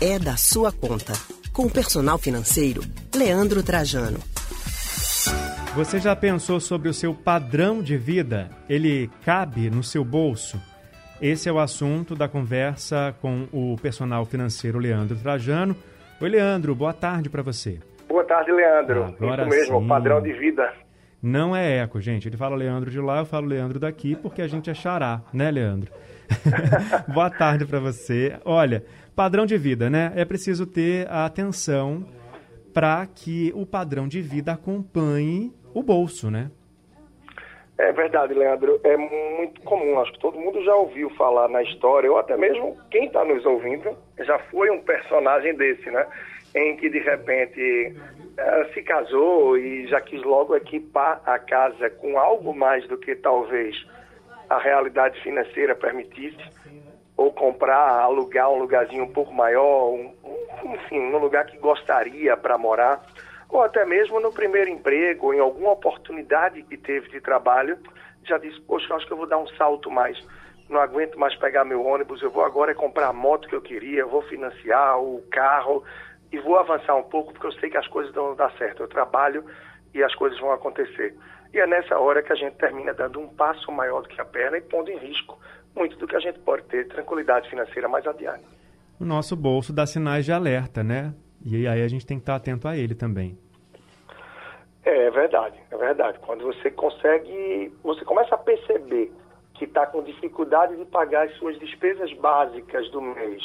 é da sua conta. Com o personal financeiro, Leandro Trajano. Você já pensou sobre o seu padrão de vida? Ele cabe no seu bolso? Esse é o assunto da conversa com o personal financeiro Leandro Trajano. Oi, Leandro, boa tarde para você. Boa tarde, Leandro. Agora Isso mesmo, sim. padrão de vida. Não é eco, gente. Ele fala Leandro de lá, eu falo Leandro daqui, porque a gente é xará, né, Leandro? boa tarde para você. Olha, padrão de vida, né? É preciso ter atenção para que o padrão de vida acompanhe o bolso, né? É verdade, Leandro. É muito comum. Acho que todo mundo já ouviu falar na história, ou até mesmo quem está nos ouvindo já foi um personagem desse, né? Em que de repente eh, se casou e já quis logo equipar a casa com algo mais do que talvez a realidade financeira permitisse, ou comprar, alugar um lugarzinho um pouco maior, um, enfim, um lugar que gostaria para morar ou até mesmo no primeiro emprego, em alguma oportunidade que teve de trabalho, já disse, poxa, acho que eu vou dar um salto mais, não aguento mais pegar meu ônibus, eu vou agora comprar a moto que eu queria, eu vou financiar o carro e vou avançar um pouco porque eu sei que as coisas vão dar certo, eu trabalho e as coisas vão acontecer. E é nessa hora que a gente termina dando um passo maior do que a perna e pondo em risco muito do que a gente pode ter tranquilidade financeira mais adiante. O nosso bolso dá sinais de alerta, né? E aí a gente tem que estar atento a ele também. É, é verdade, é verdade. Quando você consegue, você começa a perceber que está com dificuldade de pagar as suas despesas básicas do mês.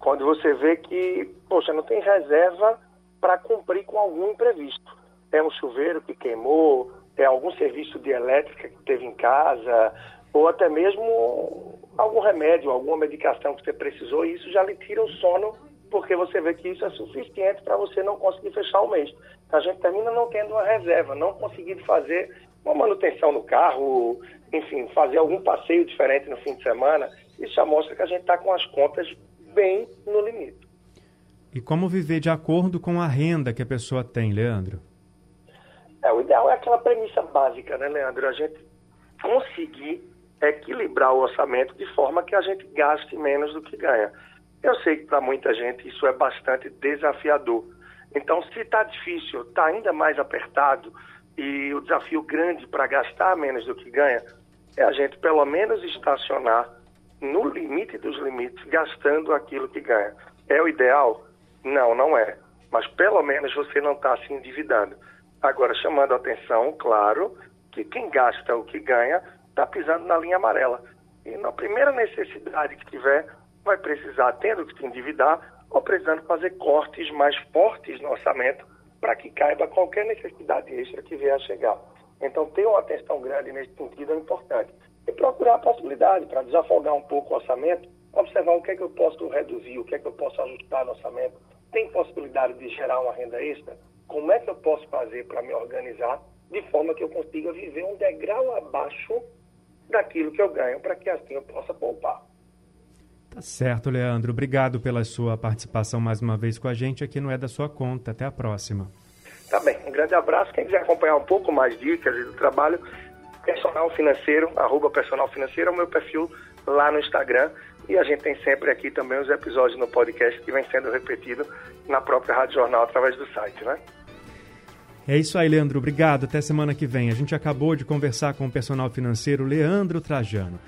Quando você vê que, poxa, não tem reserva para cumprir com algum imprevisto. É um chuveiro que queimou, é algum serviço de elétrica que teve em casa, ou até mesmo algum remédio, alguma medicação que você precisou, e isso já lhe tira o sono porque você vê que isso é suficiente para você não conseguir fechar o mês. A gente termina não tendo uma reserva, não conseguindo fazer uma manutenção no carro, enfim, fazer algum passeio diferente no fim de semana. Isso já mostra que a gente está com as contas bem no limite. E como viver de acordo com a renda que a pessoa tem, Leandro? É, o ideal é aquela premissa básica, né, Leandro? A gente conseguir equilibrar o orçamento de forma que a gente gaste menos do que ganha. Eu sei que para muita gente isso é bastante desafiador. Então, se está difícil, está ainda mais apertado e o desafio grande para gastar menos do que ganha é a gente pelo menos estacionar no limite dos limites, gastando aquilo que ganha. É o ideal? Não, não é. Mas pelo menos você não está se endividando. Agora, chamando a atenção, claro, que quem gasta o que ganha está pisando na linha amarela. E na primeira necessidade que tiver, vai precisar, tendo que se endividar, ou precisando fazer cortes mais fortes no orçamento para que caiba qualquer necessidade extra que vier a chegar. Então, ter uma atenção grande nesse sentido é importante. E procurar a possibilidade para desafogar um pouco o orçamento, observar o que é que eu posso reduzir, o que é que eu posso ajustar no orçamento. Tem possibilidade de gerar uma renda extra? Como é que eu posso fazer para me organizar de forma que eu consiga viver um degrau abaixo daquilo que eu ganho, para que assim eu possa poupar? Tá certo, Leandro. Obrigado pela sua participação mais uma vez com a gente aqui no É da Sua Conta. Até a próxima. Tá bem. Um grande abraço. Quem quiser acompanhar um pouco mais dicas do trabalho, personal financeiro, arroba personal financeiro é o meu perfil lá no Instagram. E a gente tem sempre aqui também os episódios no podcast que vem sendo repetido na própria Rádio Jornal através do site, né? É isso aí, Leandro. Obrigado. Até semana que vem. A gente acabou de conversar com o personal financeiro Leandro Trajano.